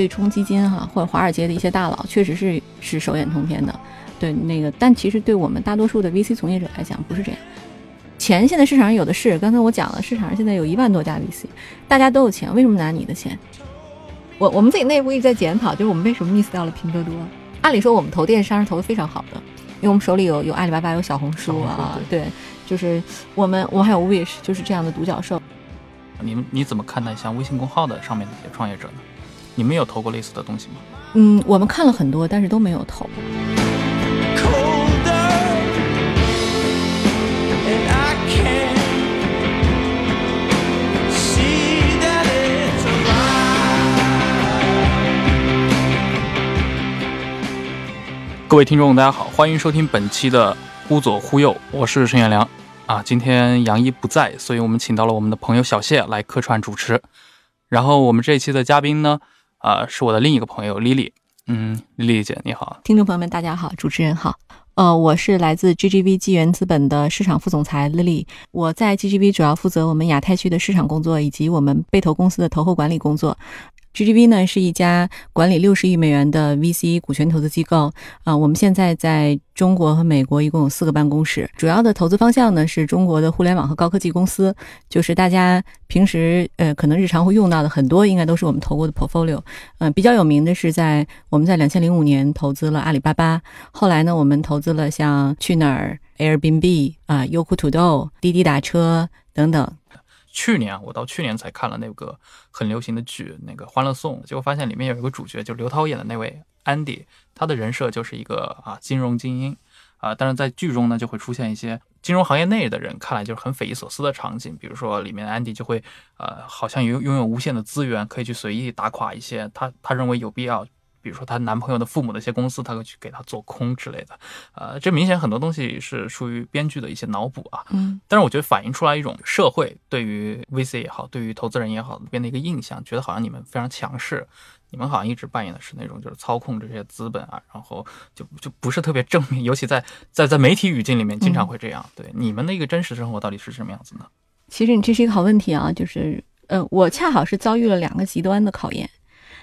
对冲基金哈或者华尔街的一些大佬确实是是手眼通天的，对那个，但其实对我们大多数的 VC 从业者来讲不是这样。钱现在市场上有的是，刚才我讲了，市场上现在有一万多家 VC，大家都有钱，为什么拿你的钱？我我们自己内部一直在检讨，就是我们为什么 miss 掉了拼多多？按理说我们投电商是投的非常好的，因为我们手里有有阿里巴巴有小红书啊，对，就是我们我们还有 Wish，就是这样的独角兽。你们你怎么看待像微信公号的上面的一些创业者呢？你们有投过类似的东西吗？嗯，我们看了很多，但是都没有投。各位听众，大家好，欢迎收听本期的《忽左忽右》，我是陈远良啊。今天杨一不在，所以我们请到了我们的朋友小谢来客串主持。然后我们这一期的嘉宾呢，啊，是我的另一个朋友 Lily。嗯，Lily 姐你好，听众朋友们大家好，主持人好。呃，我是来自 GGV 纪元资本的市场副总裁 Lily，我在 GGV 主要负责我们亚太区的市场工作以及我们被投公司的投后管理工作。GGV 呢是一家管理六十亿美元的 VC 股权投资机构啊，我们现在在中国和美国一共有四个办公室，主要的投资方向呢是中国的互联网和高科技公司，就是大家平时呃可能日常会用到的很多，应该都是我们投过的 portfolio。嗯，比较有名的是在我们在两千零五年投资了阿里巴巴，后来呢我们投资了像去哪儿、Airbnb 啊、优酷土豆、滴滴打车等等。去年我到去年才看了那个很流行的剧，那个《欢乐颂》，结果发现里面有一个主角，就刘涛演的那位 Andy，他的人设就是一个啊金融精英啊，但是在剧中呢就会出现一些金融行业内的人看来就是很匪夷所思的场景，比如说里面 Andy 就会呃好像拥拥有无限的资源，可以去随意打垮一些他他认为有必要。比如说她男朋友的父母的一些公司，她会去给她做空之类的，呃，这明显很多东西是属于编剧的一些脑补啊。嗯，但是我觉得反映出来一种社会对于 VC 也好，对于投资人也好，边的一个印象，觉得好像你们非常强势，你们好像一直扮演的是那种就是操控这些资本啊，然后就就不是特别正面，尤其在在在媒体语境里面经常会这样。对，你们的一个真实生活到底是什么样子呢？其实你这是一个好问题啊，就是呃，我恰好是遭遇了两个极端的考验。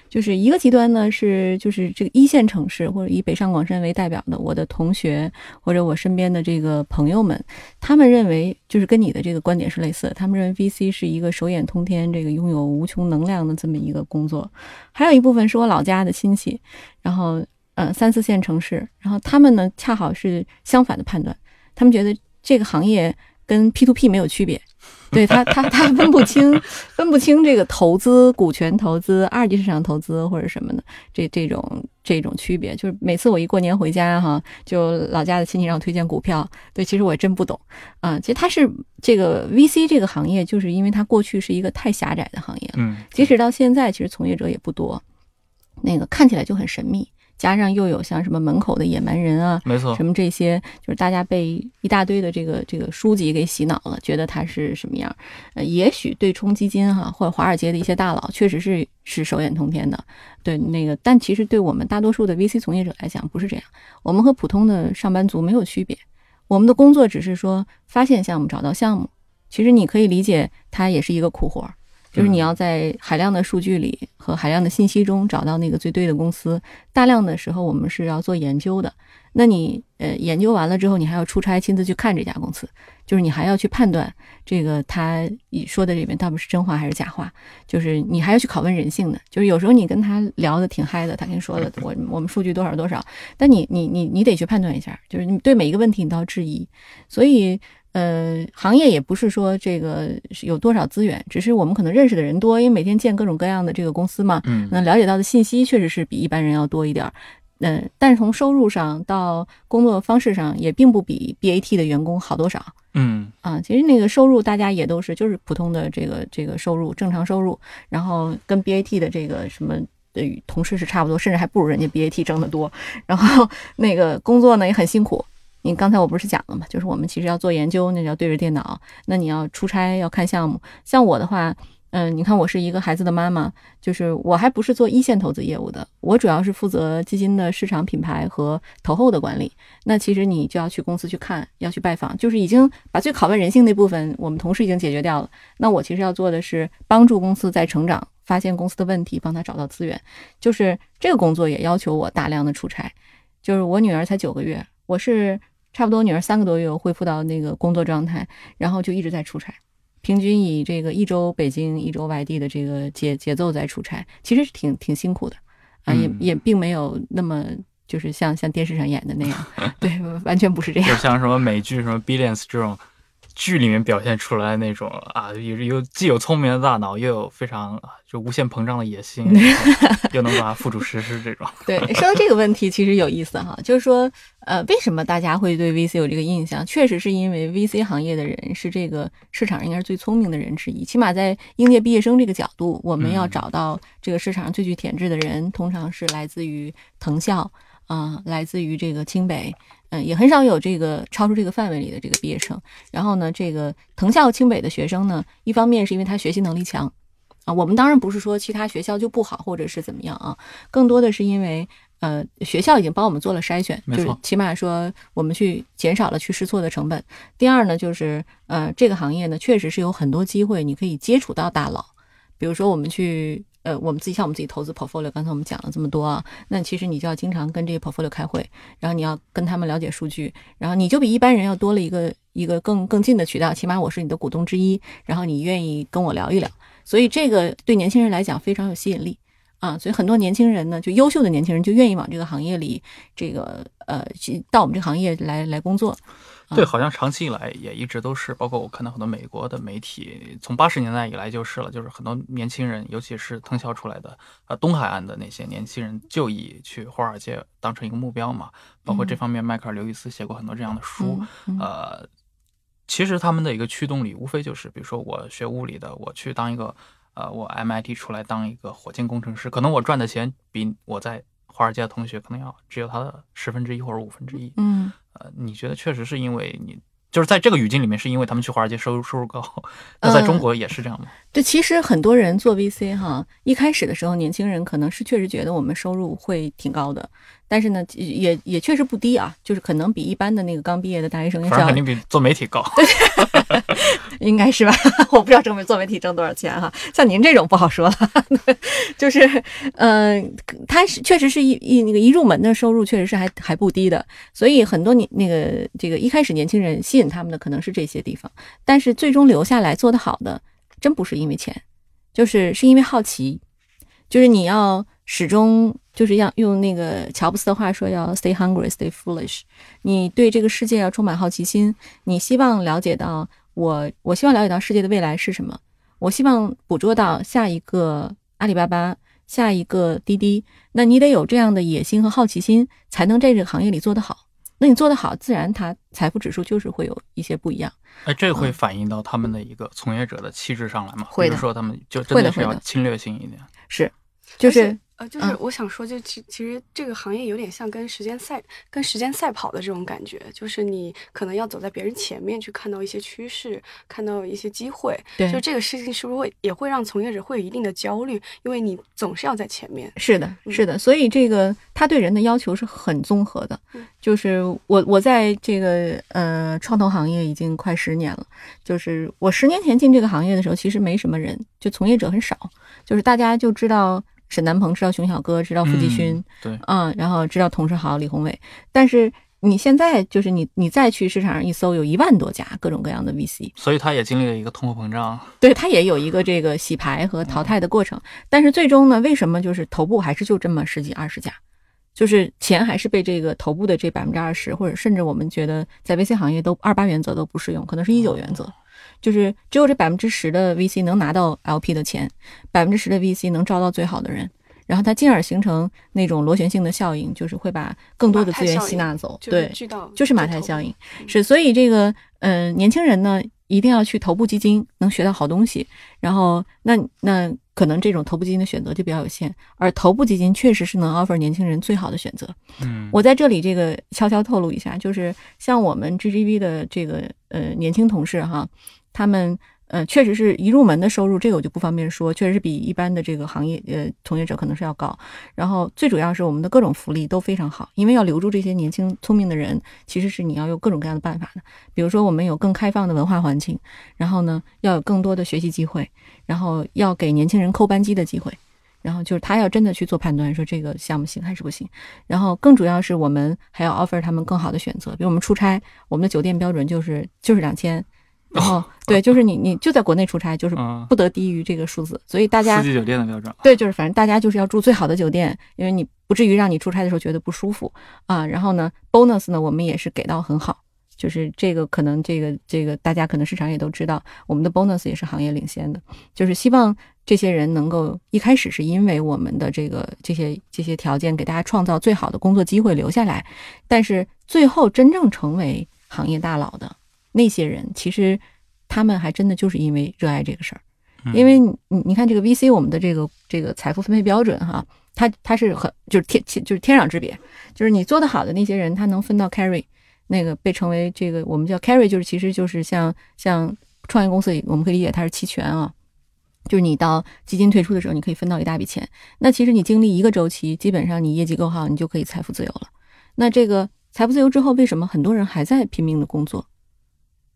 就是一个极端呢，是就是这个一线城市或者以北上广深为代表的我的同学或者我身边的这个朋友们，他们认为就是跟你的这个观点是类似的，他们认为 VC 是一个手眼通天、这个拥有无穷能量的这么一个工作。还有一部分是我老家的亲戚，然后呃三四线城市，然后他们呢恰好是相反的判断，他们觉得这个行业跟 P to P 没有区别。对他，他他分不清，分不清这个投资、股权投资、二级市场投资或者什么的，这这种这种区别，就是每次我一过年回家哈，就老家的亲戚让我推荐股票，对，其实我也真不懂啊。其实他是这个 VC 这个行业，就是因为它过去是一个太狭窄的行业，嗯，即使到现在，其实从业者也不多，那个看起来就很神秘。加上又有像什么门口的野蛮人啊，没错，什么这些，就是大家被一大堆的这个这个书籍给洗脑了，觉得它是什么样？呃，也许对冲基金哈，或者华尔街的一些大佬确实是是手眼通天的，对那个，但其实对我们大多数的 VC 从业者来讲不是这样，我们和普通的上班族没有区别，我们的工作只是说发现项目、找到项目，其实你可以理解它也是一个苦活儿。就是你要在海量的数据里和海量的信息中找到那个最对的公司。大量的时候，我们是要做研究的。那你呃研究完了之后，你还要出差亲自去看这家公司，就是你还要去判断这个他说的里面到底是真话还是假话。就是你还要去拷问人性的。就是有时候你跟他聊的挺嗨的，他跟你说的我我们数据多少多少，但你你你你得去判断一下，就是你对每一个问题你都要质疑。所以。呃，行业也不是说这个有多少资源，只是我们可能认识的人多，因为每天见各种各样的这个公司嘛，嗯，那了解到的信息确实是比一般人要多一点儿。嗯，但是从收入上到工作方式上，也并不比 BAT 的员工好多少。嗯，啊，其实那个收入大家也都是就是普通的这个这个收入，正常收入，然后跟 BAT 的这个什么的同事是差不多，甚至还不如人家 BAT 挣得多。然后那个工作呢也很辛苦。你刚才我不是讲了吗？就是我们其实要做研究，那叫对着电脑。那你要出差要看项目。像我的话，嗯，你看我是一个孩子的妈妈，就是我还不是做一线投资业务的，我主要是负责基金的市场品牌和投后的管理。那其实你就要去公司去看，要去拜访，就是已经把最拷问人性那部分，我们同事已经解决掉了。那我其实要做的是帮助公司在成长。发现公司的问题，帮他找到资源。就是这个工作也要求我大量的出差。就是我女儿才九个月，我是差不多女儿三个多月，我恢复到那个工作状态，然后就一直在出差，平均以这个一周北京一周外地的这个节节奏在出差，其实是挺挺辛苦的啊，也也并没有那么就是像像电视上演的那样，对，完全不是这样。就像什么美剧什么《Billions》这种。剧里面表现出来那种啊，有有既有聪明的大脑，又有非常就无限膨胀的野心，又能把它付诸实施，这种。对，说到这个问题，其实有意思哈，就是说，呃，为什么大家会对 VC 有这个印象？确实是因为 VC 行业的人是这个市场上应该是最聪明的人之一，起码在应届毕业生这个角度，我们要找到这个市场上最具潜质的人，通常是来自于藤校啊，来自于这个清北。嗯，也很少有这个超出这个范围里的这个毕业生。然后呢，这个藤校清北的学生呢，一方面是因为他学习能力强，啊，我们当然不是说其他学校就不好或者是怎么样啊，更多的是因为呃学校已经帮我们做了筛选，就是起码说我们去减少了去试错的成本。第二呢，就是呃这个行业呢确实是有很多机会，你可以接触到大佬，比如说我们去。呃，我们自己像我们自己投资 portfolio，刚才我们讲了这么多啊，那其实你就要经常跟这些 portfolio 开会，然后你要跟他们了解数据，然后你就比一般人要多了一个一个更更近的渠道，起码我是你的股东之一，然后你愿意跟我聊一聊，所以这个对年轻人来讲非常有吸引力啊，所以很多年轻人呢，就优秀的年轻人就愿意往这个行业里，这个呃，到我们这个行业来来工作。对，好像长期以来也一直都是，包括我看到很多美国的媒体，从八十年代以来就是了，就是很多年轻人，尤其是藤校出来的，呃，东海岸的那些年轻人，就以去华尔街当成一个目标嘛。包括这方面，迈克尔·刘易斯写过很多这样的书。呃，其实他们的一个驱动力，无非就是，比如说我学物理的，我去当一个，呃，我 MIT 出来当一个火箭工程师，可能我赚的钱比我在华尔街的同学可能要只有他的十分之一或者五分之一。嗯。呃，你觉得确实是因为你就是在这个语境里面，是因为他们去华尔街收入收入高，那在中国也是这样吗？对，其实很多人做 VC 哈，一开始的时候，年轻人可能是确实觉得我们收入会挺高的。但是呢，也也确实不低啊，就是可能比一般的那个刚毕业的大学生要肯定比做媒体高，对 应该是吧？我不知道做媒做媒体挣多少钱哈，像您这种不好说了。就是，嗯，他是确实是一一那个一入门的收入确实是还还不低的，所以很多年那个这个一开始年轻人吸引他们的可能是这些地方，但是最终留下来做得好的，真不是因为钱，就是是因为好奇，就是你要。始终就是要用那个乔布斯的话说，要 stay hungry, stay foolish。你对这个世界要充满好奇心，你希望了解到我，我希望了解到世界的未来是什么，我希望捕捉到下一个阿里巴巴，下一个滴滴。那你得有这样的野心和好奇心，才能在这个行业里做得好。那你做得好，自然它财富指数就是会有一些不一样。哎，这会反映到他们的一个从业者的气质上来吗？会的。说他们就真的是要侵略性一点。是，就是。呃，就是我想说，就其其实这个行业有点像跟时间赛、跟时间赛跑的这种感觉，就是你可能要走在别人前面去看到一些趋势，看到一些机会。对，就这个事情是不是会也会让从业者会有一定的焦虑？因为你总是要在前面。是的，是的。所以这个他对人的要求是很综合的。就是我我在这个呃创投行业已经快十年了，就是我十年前进这个行业的时候，其实没什么人，就从业者很少，就是大家就知道。沈南鹏知道熊小哥，知道付继勋，对，嗯，然后知道童世豪、李宏伟。但是你现在就是你，你再去市场上一搜，有一万多家各种各样的 VC，所以他也经历了一个通货膨胀，对他也有一个这个洗牌和淘汰的过程。但是最终呢，为什么就是头部还是就这么十几二十家，就是钱还是被这个头部的这百分之二十，或者甚至我们觉得在 VC 行业都二八原则都不适用，可能是一九原则。就是只有这百分之十的 VC 能拿到 LP 的钱，百分之十的 VC 能招到最好的人，然后它进而形成那种螺旋性的效应，就是会把更多的资源吸纳走。对，就是马太效应。是，所以这个嗯，年轻人呢一定要去头部基金，能学到好东西。然后那那可能这种头部基金的选择就比较有限，而头部基金确实是能 offer 年轻人最好的选择。嗯，我在这里这个悄悄透露一下，就是像我们 GGV 的这个呃年轻同事哈。他们呃，确实是一入门的收入，这个我就不方便说，确实是比一般的这个行业呃从业者可能是要高。然后最主要是我们的各种福利都非常好，因为要留住这些年轻聪明的人，其实是你要有各种各样的办法的。比如说我们有更开放的文化环境，然后呢要有更多的学习机会，然后要给年轻人扣扳机的机会。然后就是他要真的去做判断，说这个项目行还是不行。然后更主要是我们还要 offer 他们更好的选择，比如我们出差，我们的酒店标准就是就是两千，然后对，就是你你就在国内出差，就是嗯，不得低于这个数字。所以大家四季酒店的标准，对，就是反正大家就是要住最好的酒店，因为你不至于让你出差的时候觉得不舒服啊。然后呢，bonus 呢我们也是给到很好，就是这个可能这个这个大家可能市场也都知道，我们的 bonus 也是行业领先的，就是希望这些人能够一开始是因为我们的这个这些这些条件给大家创造最好的工作机会留下来，但是最后真正成为行业大佬的那些人，其实他们还真的就是因为热爱这个事儿。嗯因为你你你看这个 VC 我们的这个这个财富分配标准哈，它它是很就是天天就是天壤之别，就是你做得好的那些人，他能分到 carry，那个被称为这个我们叫 carry，就是其实就是像像创业公司我们可以理解它是期权啊，就是你到基金退出的时候，你可以分到一大笔钱。那其实你经历一个周期，基本上你业绩够好，你就可以财富自由了。那这个财富自由之后，为什么很多人还在拼命的工作？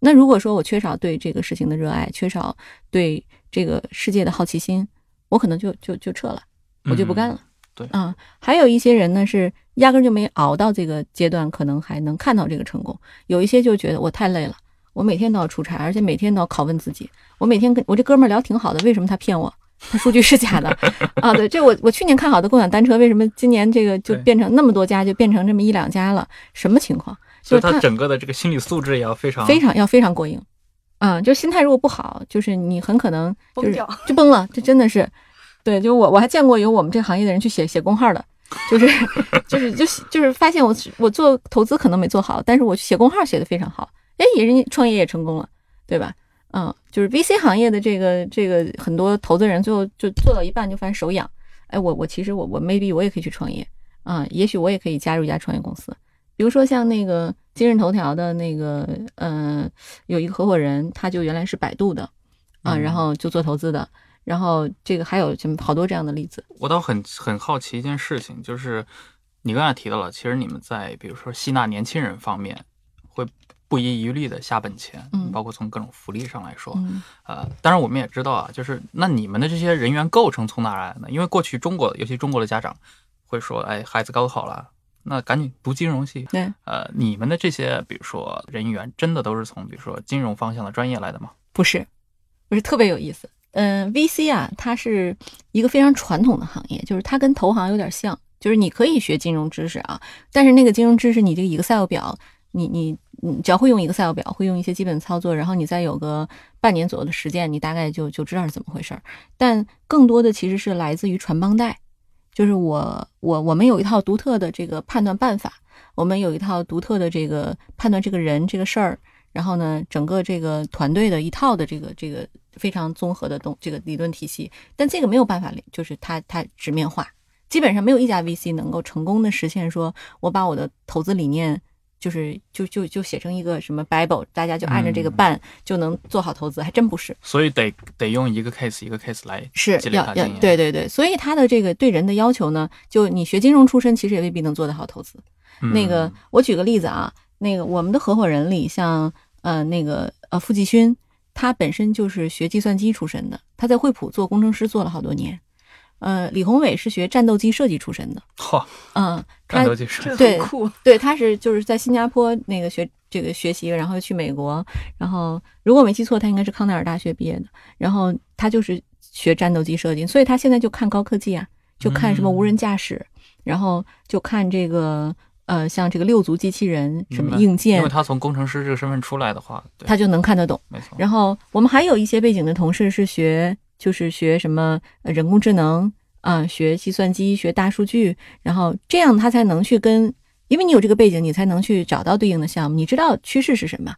那如果说我缺少对这个事情的热爱，缺少对这个世界的好奇心，我可能就就就撤了，我就不干了。对啊，还有一些人呢是压根儿就没熬到这个阶段，可能还能看到这个成功。有一些就觉得我太累了，我每天都要出差，而且每天都要拷问自己。我每天跟我这哥们儿聊挺好的，为什么他骗我？他数据是假的 啊？对，这我我去年看好的共享单车，为什么今年这个就变成那么多家，就变成这么一两家了？什么情况？所以就是他他整个的这个心理素质也要非常非常要非常过硬，嗯，就心态如果不好，就是你很可能就是崩掉就崩了，这真的是，对，就我我还见过有我们这个行业的人去写写公号的，就是就是就是就是发现我我做投资可能没做好，但是我写公号写的非常好，哎，也人家创业也成功了，对吧？嗯，就是 VC 行业的这个这个很多投资人最后就做到一半就发现手痒，哎，我我其实我我 maybe 我也可以去创业嗯、也许我也可以加入一家创业公司。比如说像那个今日头条的那个，呃，有一个合伙人，他就原来是百度的，啊、嗯然后就做投资的，然后这个还有什么好多这样的例子。我倒很很好奇一件事情，就是你刚才提到了，其实你们在比如说吸纳年轻人方面会不遗余力的下本钱，嗯包括从各种福利上来说，嗯呃，当然我们也知道啊，就是那你们的这些人员构成从哪儿来的呢？因为过去中国，尤其中国的家长会说，哎，孩子高考了，那赶紧读金融系。对，呃，你们的这些比如说人员，真的都是从比如说金融方向的专业来的吗？不是，不是特别有意思。嗯、v c 啊，它是一个非常传统的行业，就是它跟投行有点像，就是你可以学金融知识啊，但是那个金融知识，你这个 Excel 表，你你你只要会用 Excel 表，会用一些基本操作，然后你再有个半年左右的实践，你大概就就知道是怎么回事儿。但更多的其实是来自于传帮带，就是我我我们有一套独特的这个判断办法，我们有一套独特的这个判断这个人这个事儿，然后呢，整个这个团队的一套的这个这个非常综合的东这个理论体系，但这个没有办法，就是它它直面化，基本上没有一家 VC 能够成功的实现说，我把我的投资理念。就是就就就写成一个什么 Bible，大家就按着这个嗯办、就能做好投资，还真不是。所以得得用一个 case 一个 case 来是要要。对对对，所以他的这个对人的要求呢，就你学金融出身，其实也未必能做得好投资。嗯那个我举个例子啊，那个我们的合伙人里，像呃那个呃付继勋，他本身就是学计算机出身的，他在惠普做工程师做了好多年。呃，李宏伟是学战斗机设计出身的，嚯，嗯，战斗机设计对酷。对，他是就是在新加坡那个学这个学习，然后又去美国，然后如果我没记错，他应该是康奈尔大学毕业的，然后他就是学战斗机设计，所以他现在就看高科技啊，就看什么无人驾驶，然后就看这个呃像这个六足机器人什么硬件因为，他从工程师这个身份出来的话，他就能看得懂。没错。然后我们还有一些背景的同事是学，就是学什么呃人工智能啊、学计算机、学大数据，然后这样他才能去跟，因为你有这个背景，你才能去找到对应的项目，你知道趋势是什么，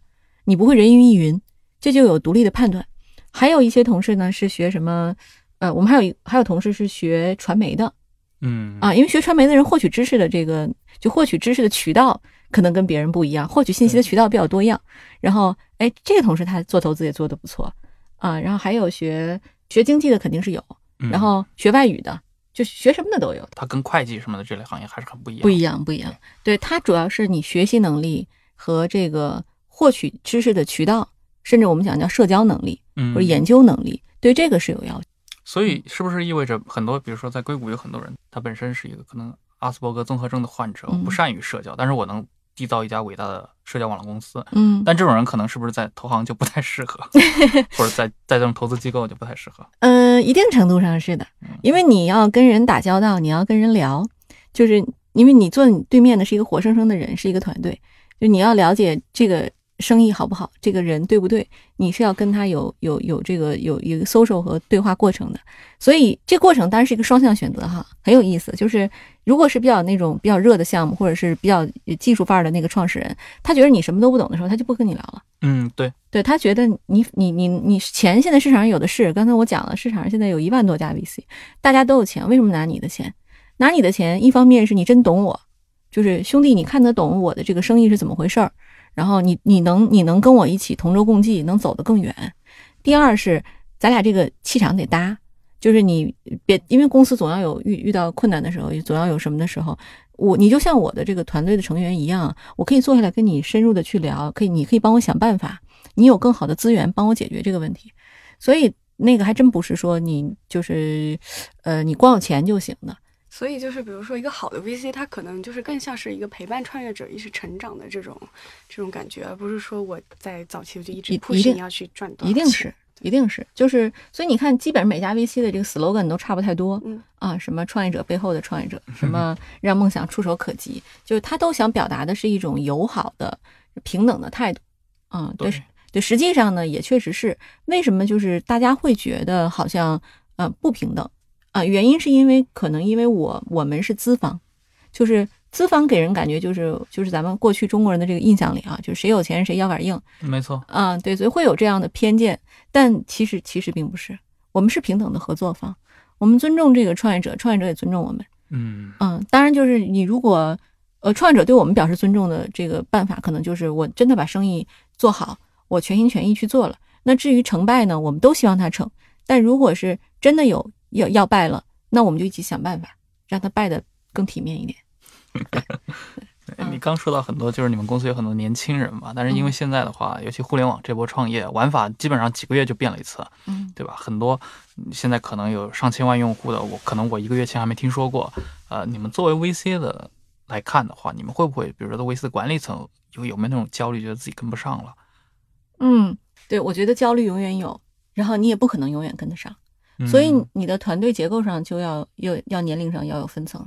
你不会人云亦云，这就有独立的判断。还有一些同事呢是学什么，呃，我们还有一还有同事是学传媒的嗯啊，因为学传媒的人获取知识的这个就获取知识的渠道可能跟别人不一样，获取信息的渠道比较多样。然后，哎，这个同事他做投资也做得不错，啊，然后还有学学经济的肯定是有，嗯然后学外语的就学什么的都有，它跟会计什么的这类行业还是很不一样。不一样不一样。对，它主要是你学习能力和这个获取知识的渠道，甚至我们讲叫社交能力嗯或者研究能力，对这个是有要求。所以是不是意味着很多，比如说在硅谷有很多人，他本身是一个可能阿斯伯格综合症的患者，不善于社交，但是我能缔造一家伟大的社交网络公司。嗯，但这种人可能是不是在投行就不太适合，或者在在这种投资机构就不太适合？嗯，一定程度上是的，因为你要跟人打交道，你要跟人聊，就是因为你坐你对面的是一个活生生的人，是一个团队，就你要了解这个生意好不好，这个人对不对，你是要跟他有有有这个有有一个 social 和对话过程的，所以这过程当然是一个双向选择哈，很有意思。就是如果是比较那种比较热的项目，或者是比较技术范儿的那个创始人，他觉得你什么都不懂的时候，他就不跟你聊了。嗯，对，对他觉得你你你你钱现在市场上有的是，刚才我讲了，市场上现在有一万多家 VC，大家都有钱，为什么拿你的钱？拿你的钱，一方面是你真懂我，就是兄弟，你看得懂我的这个生意是怎么回事儿，然后你你能你能跟我一起同舟共济，能走得更远。第二是咱俩这个气场得搭，就是你别因为公司总要有遇遇到困难的时候，总要有什么的时候，我你就像我的这个团队的成员一样，我可以坐下来跟你深入的去聊，可以你可以帮我想办法，你有更好的资源帮我解决这个问题，所以那个还真不是说你就是呃你光有钱就行的，所以就是比如说一个好的 VC，它可能就是更像是一个陪伴创业者一起成长的这种这种感觉，而不是说我在早期我就一直一定你要去赚多少一定是。一定是，就是，所以你看，基本上每家 VC 的这个 slogan 都差不太多，嗯。啊，什么创业者背后的创业者，什么让梦想触手可及，就是他都想表达的是一种友好的、平等的态度，嗯，对对对，实际上呢，也确实是。为什么就是大家会觉得好像呃不平等啊、原因是因为可能因为我我们是资方，就是资方给人感觉就是就是咱们过去中国人的这个印象里啊，就是谁有钱谁腰杆硬，没错，啊，对，所以会有这样的偏见，但其实其实并不是，我们是平等的合作方，我们尊重这个创业者，创业者也尊重我们。嗯，嗯，当然就是你如果呃创业者对我们表示尊重的这个办法，可能就是我真的把生意做好，我全心全意去做了。那至于成败呢，我们都希望他成，但如果是真的有要要败了，那我们就一起想办法让他败的更体面一点。嗯你刚说到很多，就是你们公司有很多年轻人嘛，但是因为嗯现在的话，尤其互联网这波创业玩法，基本上几个月就变了一次，嗯对吧？很多嗯现在可能有上千万用户的，我可能我一个月前还没听说过。呃，你们作为 VC 的来看的话，你们会不会，比如说在 VC 的管理层有有没有那种焦虑，觉得自己跟不上了？嗯，对，我觉得焦虑永远有，然后你也不可能永远跟得上。所以你的团队结构上就要要要年龄上要有分层，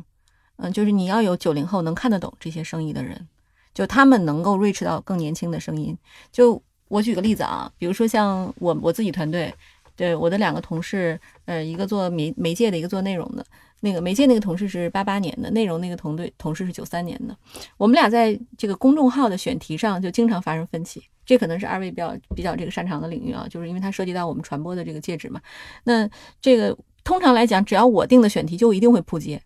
嗯，就是你要有九零后能看得懂这些生意的人，就他们能够 reach 到更年轻的声音。就我举个例子啊，比如说像我我自己团队，对我的两个同事，呃，一个做媒媒介的，一个做内容的。那个媒介那个同事是八八年的，内容那个同队同事是九三年的。我们俩在这个公众号的选题上就经常发生分歧，这可能是二位比较比较这个擅长的领域啊，就是因为它涉及到我们传播的这个介质嘛。那这个通常来讲，只要我定的选题，就一定会扑街。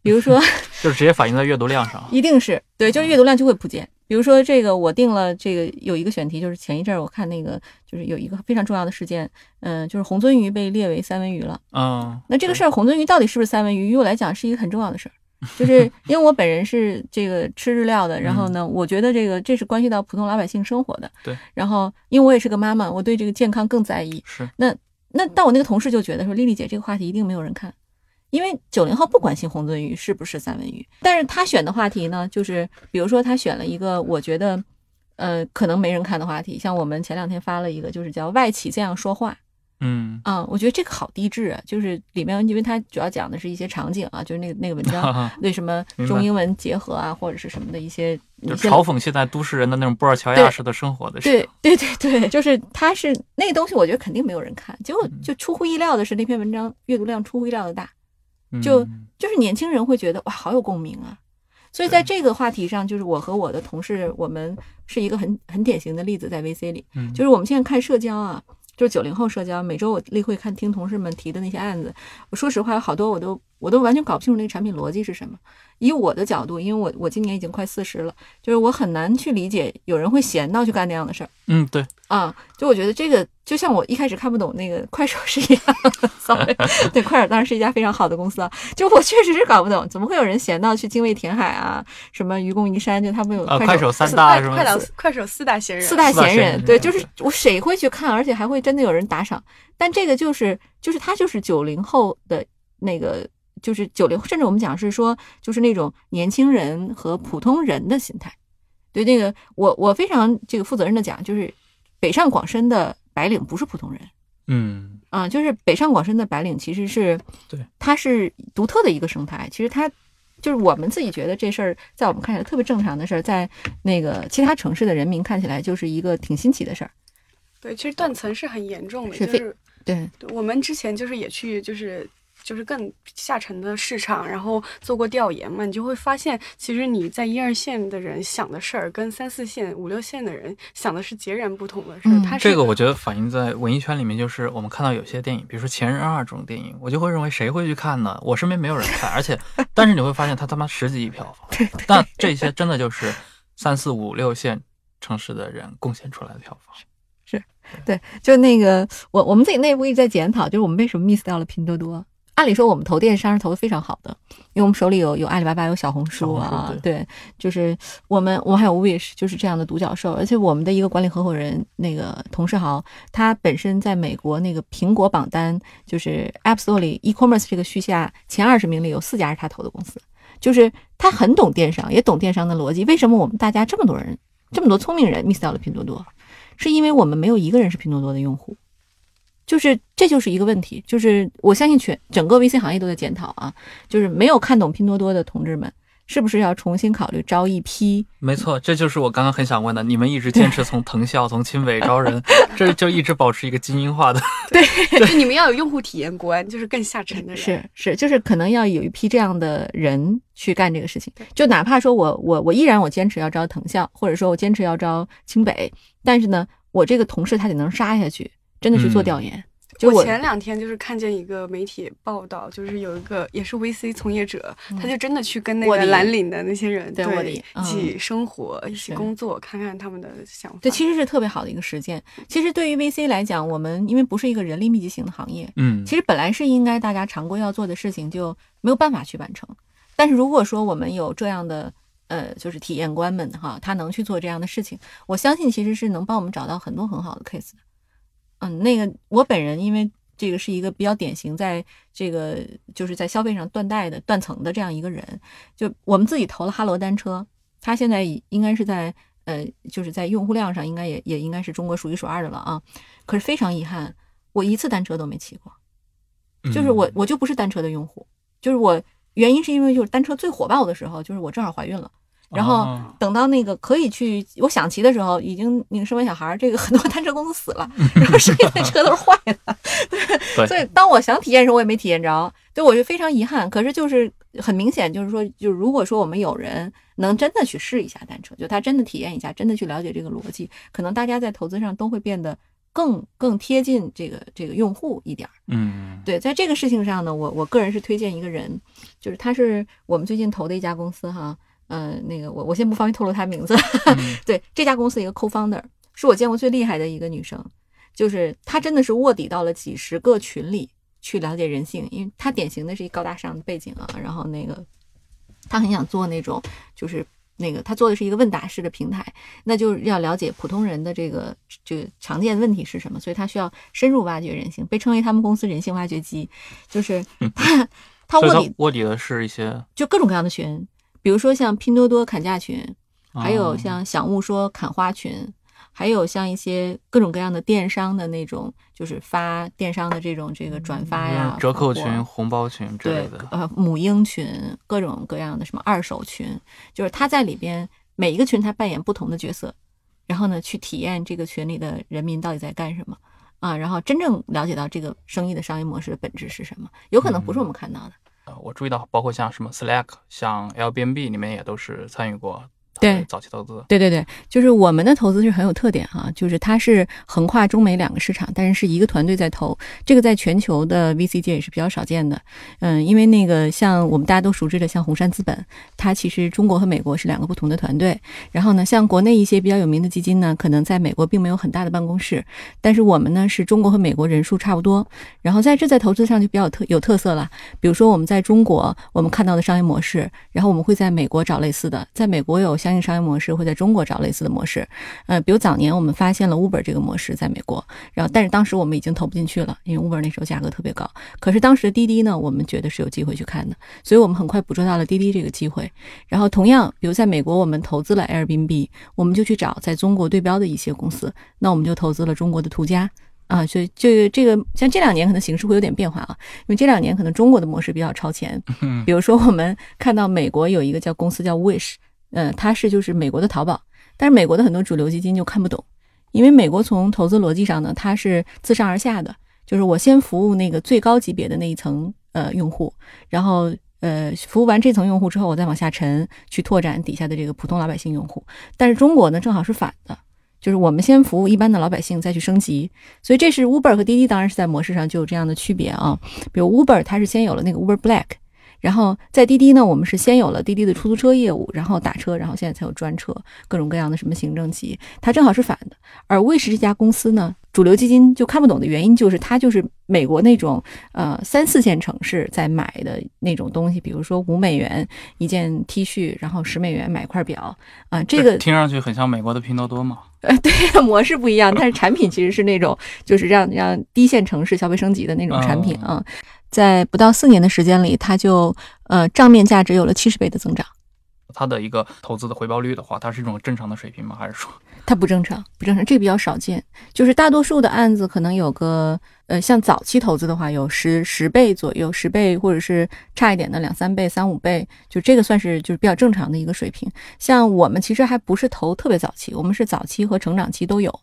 比如说，就是直接反映在阅读量上。一定是对，就是阅读量就会扑街。比如说这个，我定了这个有一个选题，就是前一阵儿我看那个，就是有一个非常重要的事件，嗯、就是红鳟鱼被列为三文鱼了。啊，那这个事儿，红鳟鱼到底是不是三文鱼，于我来讲是一个很重要的事儿，就是因为我本人是这个吃日料的，然后呢，我觉得这个这是关系到普通老百姓生活的。对。然后，因为我也是个妈妈，我对这个健康更在意。是，那那但我那个同事就觉得说，丽丽姐这个话题一定没有人看，因为九零后不关心红鳟鱼是不是三文鱼，但是他选的话题呢，就是比如说他选了一个我觉得，呃，可能没人看的话题，像我们前两天发了一个，就是叫外企这样说话。嗯，啊、我觉得这个好低质啊，就是里面因为它主要讲的是一些场景啊，就是那个那个文章 对什么中英文结合啊，或者是什么的一些就嘲讽现在都市人的那种布尔乔亚式的生活的对事。对对对，就是他是那个东西，我觉得肯定没有人看。结果嗯就出乎意料的是，那篇文章阅读量出乎意料的大，嗯就就是年轻人会觉得哇，好有共鸣啊。所以在这个话题上，就是我和我的同事，我们是一个很很典型的例子，在 VC 里，嗯。就是我们现在看社交啊，就是九零后社交，每周我例会看听同事们提的那些案子，我说实话，有好多我都我都完全搞不清楚那个产品逻辑是什么。以我的角度，因为我我今年已经快四十了，就是我很难去理解有人会闲到去干那样的事儿嗯，对，啊。就我觉得这个就像我一开始看不懂那个快手是一样的，sorry，对，快手当然是一家非常好的公司啊。就我确实是搞不懂，怎么会有人闲到去精卫填海啊，什么愚公移山，就他们有啊，快快手三大是吗？快快手快手四大闲人，四大闲闲人，对，就是我谁会去看，而且还会真的有人打赏。但这个就是就是他就是九零后的那个，就是九零，甚至我们讲是说，就是那种年轻人和普通人的心态。对，那个我我非常这个负责任的讲，就是北上广深的白领不是普通人嗯，啊，就是北上广深的白领其实是对，它是独特的一个生态。其实它就是我们自己觉得这事儿，在我们看起来特别正常的事儿，在那个其他城市的人民看起来就是一个挺新奇的事儿。对，其实断层是很严重的，就是，对我们之前就是也去就是。就是更下沉的市场，然后做过调研嘛，你就会发现，其实你在一二线的人想的事儿，跟三四线、五六线的人想的是截然不同的事儿。嗯它这个我觉得反映在文艺圈里面，就是我们看到有些电影，比如说《前任二》这种电影，我就会认为谁会去看呢？我身边没有人看，而且，但是你会发现它他妈十几亿票房，但这些真的就是三四五六线城市的人贡献出来的票房。是对，就那个我我们自己内部一直在检讨，就是我们为什么 miss 掉了拼多多。按理说我们投电商是投的非常好的，因为我们手里有有阿里巴巴有小红书啊，对，就是我们我们还有 Wish，就是这样的独角兽，而且我们的一个管理合伙人那个童世豪，他本身在美国那个苹果榜单就是 App Store 里 e-commerce 这个序下前二十名里有四家是他投的公司，就是他很懂电商，也懂电商的逻辑。为什么我们大家这么多人这么多聪明人 miss 掉了拼多多？是因为我们没有一个人是拼多多的用户，就是这就是一个问题，就是我相信全整个 VC 行业都在检讨啊，就是没有看懂拼多多的同志们，是不是要重新考虑招一批？没错，这就是我刚刚很想问的。你们一直坚持从藤校、从清北招人，这就一直保持一个精英化的。对就你们要有用户体验观，就是更下沉的人。是是，就是可能要有一批这样的人去干这个事情。就哪怕说我我我依然我坚持要招藤校，或者说我坚持要招清北，但是呢，我这个同事他得能杀下去，真的去做嗯调研。就我前两天就是看见一个媒体报道，就是有一个也是 VC 从业者，他就真的去跟那个蓝领的那些人对一起嗯生活、一起工作，看看他们的想法。这其实是特别好的一个实践。其实对于 VC 来讲，我们因为不是一个人力密集型的行业，嗯，其实本来是应该大家常规要做的事情就没有办法去完成。但是如果说我们有这样的呃，就是体验官们哈，他能去做这样的事情，我相信其实是能帮我们找到很多很好的 case 的。嗯，那个我本人因为这个是一个比较典型，在这个就是在消费上断代的断层的这样一个人，就我们自己投了哈罗单车，它现在应该是在呃，就是在用户量上应该也也应该是中国数一数二的了啊。可是非常遗憾，我一次单车都没骑过。就是我嗯我就不是单车的用户，就是我原因是因为就是单车最火爆的时候，就是我正好怀孕了，然后哦等到那个可以去我想骑的时候，已经那个生完小孩儿，这个 很多单车公司死了，然后剩下的车都是坏的，对所以当我想体验的时候，我也没体验着，对我就非常遗憾。可是就是很明显，就是说，就如果说我们有人能真的去试一下单车，就他真的体验一下，真的去了解这个逻辑，可能大家在投资上都会变得更更贴近这个这个用户一点儿。嗯，对，在这个事情上呢，我我个人是推荐一个人，就是他是我们最近投的一家公司哈，嗯、那个我我先不方便透露她名字，嗯 对这家公司一个 co-founder 是我见过最厉害的一个女生，就是她真的是卧底到了几十个群里去了解人性，因为她典型的是一高大上的背景啊，然后那个她很想做那种就是。那个，她做的是一个问答式的平台，那就是要了解普通人的这个这个常见问题是什么，所以她需要深入挖掘人性，被称为他们公司人性挖掘机，就是 她卧底卧底的是一些，就各种各样的群，比如说像拼多多砍价群，还有哦。像享物说砍花群，还有像一些各种各样的电商的那种，就是发电商的这种这个转发呀、嗯折扣群、红包群之类的，，呃，母婴群，各种各样的什么二手群，就是他在里边每一个群他扮演不同的角色，然后呢去体验这个群里的人民到底在干什么。啊，然后真正了解到这个生意的商业模式的本质是什么，有可能不是我们看到的。我注意到，包括像什么 Slack、像 Airbnb，里面也都是参与过对早期投资。对对对，就是我们的投资是很有特点哈、就是它是横跨中美两个市场，但是是一个团队在投，这个在全球的 VC 界也是比较少见的。嗯，因为那个像我们大家都熟知的像红杉资本，它其实中国和美国是两个不同的团队。然后呢，像国内一些比较有名的基金呢，可能在美国并没有很大的办公室，但是我们呢是中国和美国人数差不多，然后在这在投资上就比较特有特色了。比如说我们在中国我们看到的商业模式，然后我们会在美国找类似的，在美国有相应商业模式，会在中国找类似的模式。呃，比如早年我们发现了 Uber 这个模式在美国，然后但是当时我们已经投不进去了，因为 Uber 那时候价格特别高。可是当时的滴滴呢，我们觉得是有机会去看的，所以我们很快捕捉到了滴滴这个机会。然后同样，比如在美国我们投资了 Airbnb，我们就去找在中国对标的一些公司，那我们就投资了中国的途家。啊，所以这个这个像这两年可能形势会有点变化啊，因为这两年可能中国的模式比较超前。嗯比如说我们看到美国有一个叫公司叫 Wish，呃，它是就是美国的淘宝，但是美国的很多主流基金就看不懂，因为美国从投资逻辑上呢，它是自上而下的，就是我先服务那个最高级别的那一层呃用户，然后呃服务完这层用户之后，我再往下沉去拓展底下的这个普通老百姓用户。但是中国呢，正好是反的。就是我们先服务一般的老百姓，再去升级，所以这是 Uber 和滴滴，当然是在模式上就有这样的区别啊。比如 Uber 它是先有了那个 Uber Black，然后在滴滴呢，我们是先有了滴滴的出租车业务，然后打车，然后现在才有专车，各种各样的什么行政级，它正好是反的。而 Wish 这家公司呢，主流基金就看不懂的原因就是它就是美国那种呃三四线城市在买的那种东西，比如说五美元一件 T 恤，然后十美元买一块表啊、这个听上去很像美国的拼多多嘛。呃，对，模式不一样，但是产品其实是那种，就是让让低线城市消费升级的那种产品啊。在不到四年的时间里，它就呃账面价值有了七十倍的增长。它的一个投资的回报率的话，它是一种正常的水平吗？还是说，它不正常，不正常，这个比较少见。就是大多数的案子可能有个呃，像早期投资的话，有十十倍左右，十倍或者是差一点的两三倍、三五倍，就这个算是就是比较正常的一个水平。像我们其实还不是投特别早期，我们是早期和成长期都有。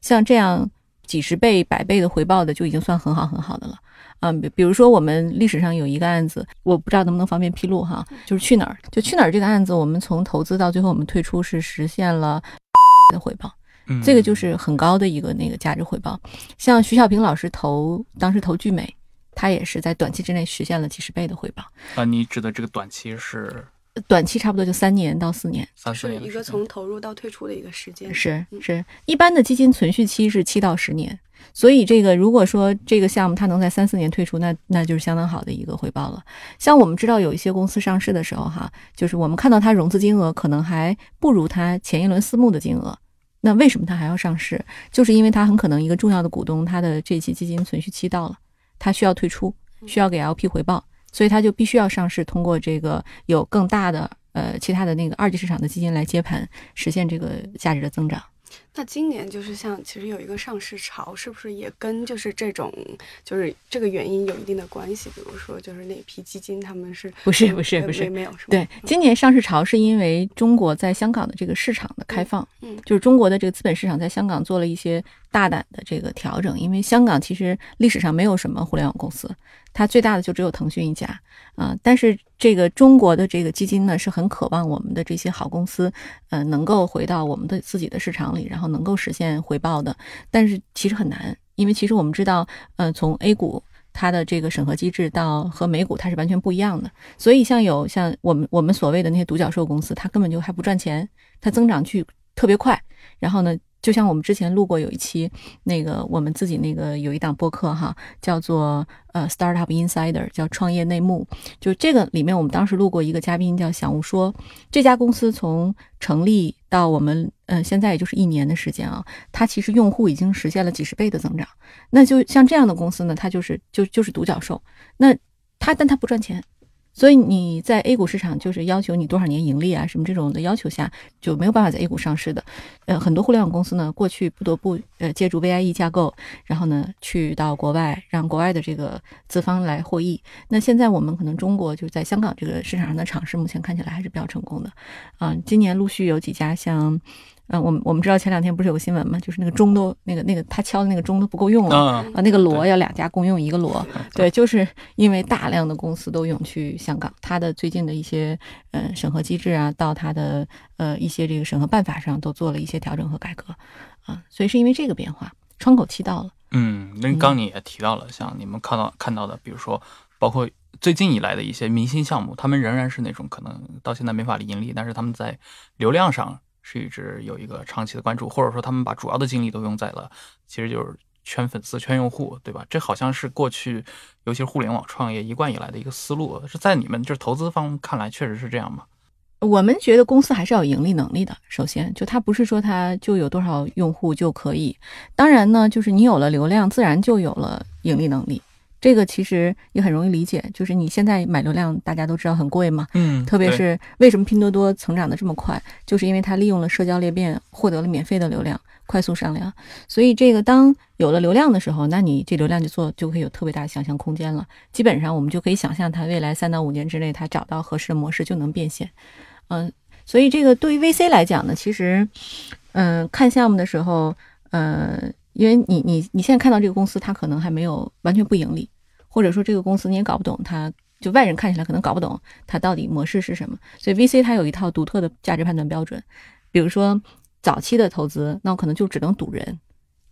像这样几十倍、百倍的回报的，就已经算很好很好的了。嗯，比比如说我们历史上有一个案子，我不知道能不能方便披露哈，就是去哪儿，就去哪儿这个案子，我们从投资到最后我们退出是实现了 的回报。嗯，这个就是很高的一个那个价值回报。像徐小平老师投当时投聚美，他也是在短期之内实现了几十倍的回报，啊，你指的这个短期是短期差不多就三年到四年。三四是一个从投入到退出的一个时间。是是，一般的基金存续期是七到十年，所以这个如果说这个项目它能在三四年退出，那那就是相当好的一个回报了。像我们知道有一些公司上市的时候哈，就是我们看到它融资金额可能还不如它前一轮私募的金额。那为什么它还要上市？就是因为它很可能一个重要的股东，他的这期基金存续期到了，他需要退出，需要给 LP 回报，所以它就必须要上市，通过这个有更大的呃其他的那个二级市场的基金来接盘，实现这个价值的增长。那今年就是像其实有一个上市潮，是不是也跟就是这种就是这个原因有一定的关系？比如说就是那批基金他们是不是不是呃不是没没有是吗？对，今年上市潮是因为中国在香港的这个市场的开放，嗯就是中国的这个资本市场在香港做了一些大胆的这个调整。因为香港其实历史上没有什么互联网公司，它最大的就只有腾讯一家啊、但是这个中国的这个基金呢，是很渴望我们的这些好公司，呃，能够回到我们的自己的市场里，然后能够实现回报的。但是其实很难，因为其实我们知道，呃，从 A 股。它的这个审核机制到和美股它是完全不一样的，所以像有像我们我们所谓的那些独角兽公司，它根本就还不赚钱，它增长去特别快。然后呢，就像我们之前录过有一期那个我们自己那个有一档播客哈，叫做呃 Startup Insider，叫创业内幕。就这个里面，我们当时录过一个嘉宾叫响吴说，这家公司从成立到我们嗯现在也就是一年的时间啊，它其实用户已经实现了几十倍的增长。那就像这样的公司呢，它就是就就是独角兽。那它但它不赚钱，所以你在 A 股市场就是要求你多少年盈利啊什么这种的要求下，就没有办法在 A 股上市的。呃，很多互联网公司呢，过去不得不呃借助 VIE 架构，然后呢去到国外，让国外的这个资方来获益。那现在我们可能中国就在香港这个市场上的尝试，目前看起来还是比较成功的。啊、今年陆续有几家像嗯，我们我们知道前两天不是有个新闻吗？就是那个钟都那个那个他敲的那个钟都不够用了。嗯，啊，那个锣要两家共用一个锣，对，就是因为大量的公司都涌去香港，它的最近的一些呃审核机制啊，到它的呃一些这个审核办法上都做了一些调整和改革啊，所以是因为这个变化，窗口期到了。嗯，那刚你也提到了，像你们看到看到的，比如说包括最近以来的一些明星项目，他们仍然是那种可能到现在没法盈利，但是他们在流量上。是一直有一个长期的关注，或者说他们把主要的精力都用在了，其实就是圈粉丝、圈用户，对吧？这好像是过去，尤其是互联网创业一贯以来的一个思路。是在你们这投资方看来，确实是这样吗？我们觉得公司还是要有盈利能力的。首先，就它不是说它就有多少用户就可以。当然呢，就是你有了流量，自然就有了盈利能力。这个其实也很容易理解，就是你现在买流量，大家都知道很贵嘛，嗯，特别是为什么拼多多成长的这么快，就是因为它利用了社交裂变，获得了免费的流量，快速上量。所以这个当有了流量的时候，那你这流量就做就可以有特别大的想象空间了。基本上我们就可以想象它未来三到五年之内，它找到合适的模式就能变现。嗯，所以这个对于 VC 来讲呢，其实，嗯，看项目的时候，呃，因为你你你现在看到这个公司，它可能还没有完全不盈利。或者说这个公司你也搞不懂，它就外人看起来可能搞不懂它到底模式是什么。所以 VC 它有一套独特的价值判断标准，比如说早期的投资，那我可能就只能赌人，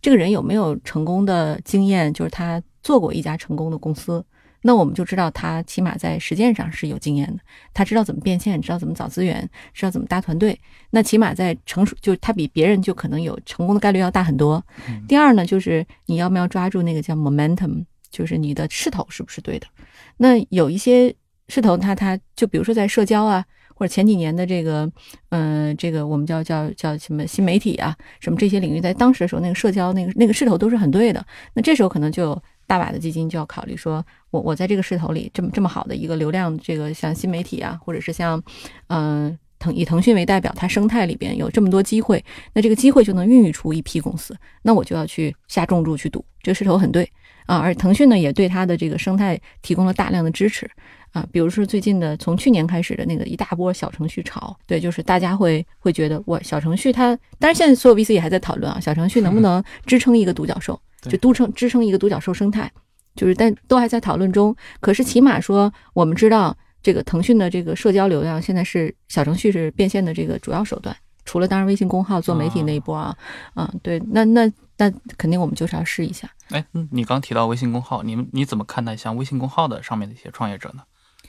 这个人有没有成功的经验，就是他做过一家成功的公司，那我们就知道他起码在实践上是有经验的，他知道怎么变现，知道怎么找资源，知道怎么搭团队。那起码在成熟，就他比别人就可能有成功的概率要大很多。第二呢，就是你要不要抓住那个叫 momentum。就是你的势头是不是对的？那有一些势头，它它就比如说在社交啊，或者前几年的这个，嗯，这个我们叫叫叫什么新媒体啊，什么这些领域，在当时的时候，那个社交那个那个势头都是很对的。那这时候可能就有大把的基金就要考虑说，我我在这个势头里这么这么好的一个流量，这个像新媒体啊，或者是像嗯腾以腾讯为代表，它生态里边有这么多机会，那这个机会就能孕育出一批公司，那我就要去下重注去赌，这个势头很对。啊，而腾讯呢也对它的这个生态提供了大量的支持啊，比如说最近的从去年开始的那个一大波小程序潮，对，就是大家会会觉得我小程序它，当然现在所有 VC 也还在讨论啊，小程序能不能 支撑一个独角兽，就都撑支撑一个独角兽生态，就是但都还在讨论中。可是起码说我们知道这个腾讯的这个社交流量现在是小程序是变现的这个主要手段，除了当然微信公号做媒体那一波啊，啊，对，那那。那肯定我们就是要试一下。哎，你刚提到微信公号，你们你怎么看待像微信公号的上面的一些创业者呢？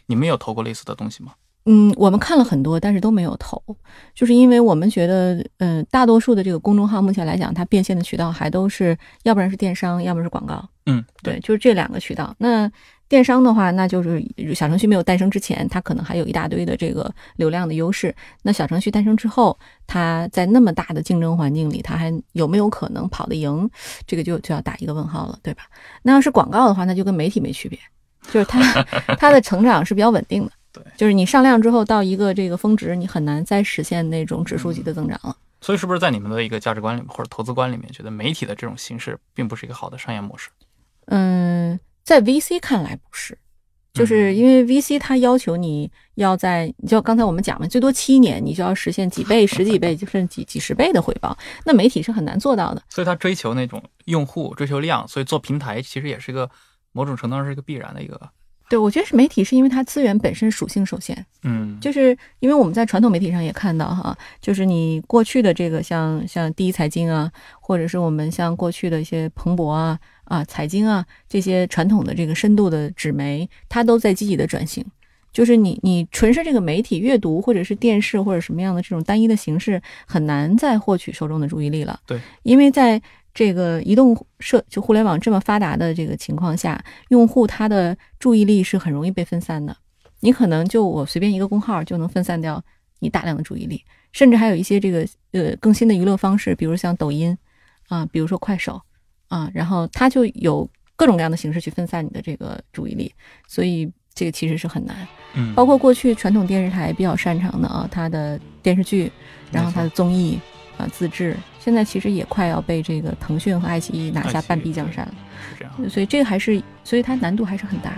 你们有投过类似的东西吗？嗯，我们看了很多，但是都没有投，就是因为我们觉得，嗯，大多数的这个公众号目前来讲，它变现的渠道还都是要不然是电商，要么是广告。嗯，对，就是这两个渠道。那电商的话，那就是小程序没有诞生之前，它可能还有一大堆的这个流量的优势。那小程序诞生之后，它在那么大的竞争环境里，它还有没有可能跑得赢？这个就就要打一个问号了，对吧？那要是广告的话，那就跟媒体没区别，就是它 它的成长是比较稳定的。对，就是你上量之后到一个这个峰值，你很难再实现那种指数级的增长了。所以，是不是在你们的一个价值观里面或者投资观里面，觉得媒体的这种形式并不是一个好的商业模式？嗯。在 VC 看来不是，就是因为 VC 它要求你要在，你就刚才我们讲嘛，最多七年你就要实现几倍、十几倍，甚至几几十倍的回报。那媒体是很难做到的，所以他追求那种用户，追求量，所以做平台其实也是一个某种程度上是一个必然的一个。对，我觉得是媒体，是因为它资源本身属性受限。嗯，就是因为我们在传统媒体上也看到哈，就是你过去的这个像像第一财经啊，或者是我们像过去的一些彭博啊啊财经啊这些传统的这个深度的纸媒，它都在积极的转型。就是你你纯是这个媒体阅读或者是电视或者什么样的这种单一的形式，很难再获取受众的注意力了。对，因为在这个移动社就互联网这么发达的这个情况下，用户他的注意力是很容易被分散的。你可能就我随便一个公号就能分散掉你大量的注意力，甚至还有一些这个呃更新的娱乐方式，比如像抖音啊，比如说快手啊，然后它就有各种各样的形式去分散你的这个注意力，所以这个其实是很难。嗯，包括过去传统电视台比较擅长的啊，它的电视剧，然后它的综艺。啊，自制现在其实也快要被这个腾讯和爱奇艺拿下半壁江山了，是这样，所以这个还是，所以它难度还是很大。